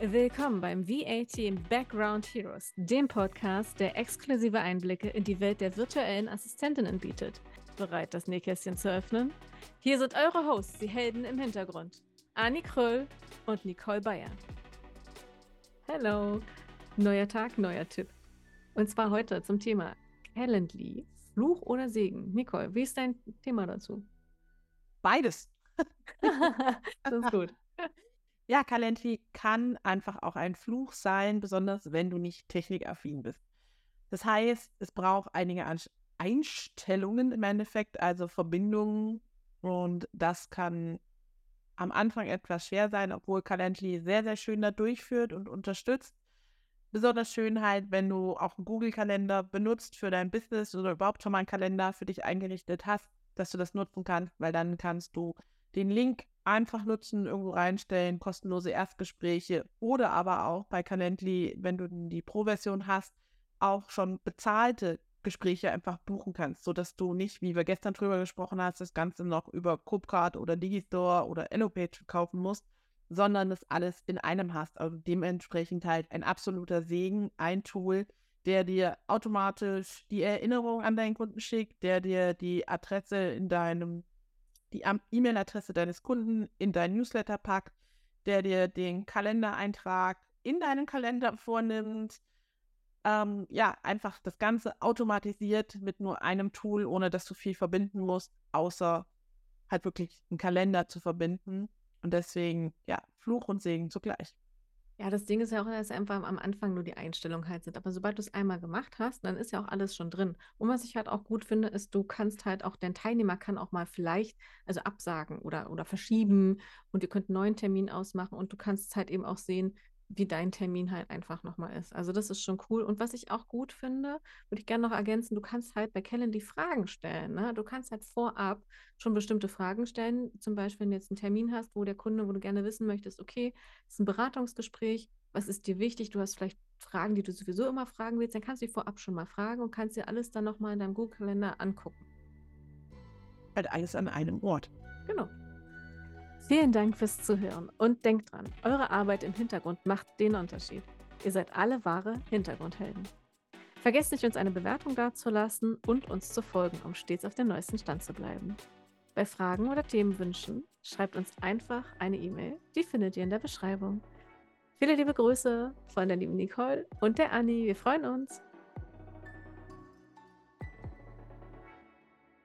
Willkommen beim VAT Background Heroes, dem Podcast, der exklusive Einblicke in die Welt der virtuellen Assistentinnen bietet. Bereit, das Nähkästchen zu öffnen? Hier sind eure Hosts, die Helden im Hintergrund. Anni Kröll und Nicole Bayer. Hello! Neuer Tag, neuer Tipp. Und zwar heute zum Thema Calendly. Fluch oder Segen? Nicole, wie ist dein Thema dazu? Beides. das ist gut. Ja, Calendly kann einfach auch ein Fluch sein, besonders wenn du nicht technikaffin bist. Das heißt, es braucht einige Einstellungen im Endeffekt, also Verbindungen. Und das kann am Anfang etwas schwer sein, obwohl Calendly sehr, sehr schön da durchführt und unterstützt. Besonders schön halt, wenn du auch einen Google-Kalender benutzt für dein Business oder überhaupt schon mal einen Kalender für dich eingerichtet hast, dass du das nutzen kannst, weil dann kannst du den Link einfach nutzen, irgendwo reinstellen, kostenlose Erstgespräche oder aber auch bei Calendly, wenn du die Pro-Version hast, auch schon bezahlte Gespräche einfach buchen kannst, sodass du nicht, wie wir gestern drüber gesprochen hast, das Ganze noch über Copcard oder Digistore oder Elopage kaufen musst, sondern das alles in einem hast. Also dementsprechend halt ein absoluter Segen, ein Tool, der dir automatisch die Erinnerung an deinen Kunden schickt, der dir die Adresse in deinem die E-Mail-Adresse deines Kunden in dein Newsletter packt, der dir den Kalendereintrag in deinen Kalender vornimmt. Ähm, ja, einfach das Ganze automatisiert mit nur einem Tool, ohne dass du viel verbinden musst, außer halt wirklich einen Kalender zu verbinden. Und deswegen, ja, Fluch und Segen zugleich. Ja, das Ding ist ja auch, dass einfach am Anfang nur die Einstellungen halt sind. Aber sobald du es einmal gemacht hast, dann ist ja auch alles schon drin. Und was ich halt auch gut finde, ist, du kannst halt auch, dein Teilnehmer kann auch mal vielleicht, also absagen oder, oder verschieben und ihr könnt einen neuen Termin ausmachen und du kannst halt eben auch sehen, wie dein Termin halt einfach nochmal ist. Also das ist schon cool. Und was ich auch gut finde, würde ich gerne noch ergänzen, du kannst halt bei Calendly Fragen stellen. Ne? Du kannst halt vorab schon bestimmte Fragen stellen. Zum Beispiel, wenn du jetzt einen Termin hast, wo der Kunde, wo du gerne wissen möchtest, okay, es ist ein Beratungsgespräch, was ist dir wichtig? Du hast vielleicht Fragen, die du sowieso immer fragen willst, dann kannst du die vorab schon mal fragen und kannst dir alles dann nochmal in deinem Google-Kalender angucken. Halt alles an einem Ort. Genau. Vielen Dank fürs Zuhören und denkt dran, eure Arbeit im Hintergrund macht den Unterschied. Ihr seid alle wahre Hintergrundhelden. Vergesst nicht, uns eine Bewertung dazulassen und uns zu folgen, um stets auf dem neuesten Stand zu bleiben. Bei Fragen oder Themenwünschen schreibt uns einfach eine E-Mail. Die findet ihr in der Beschreibung. Viele liebe Grüße von der lieben Nicole und der Anni. Wir freuen uns.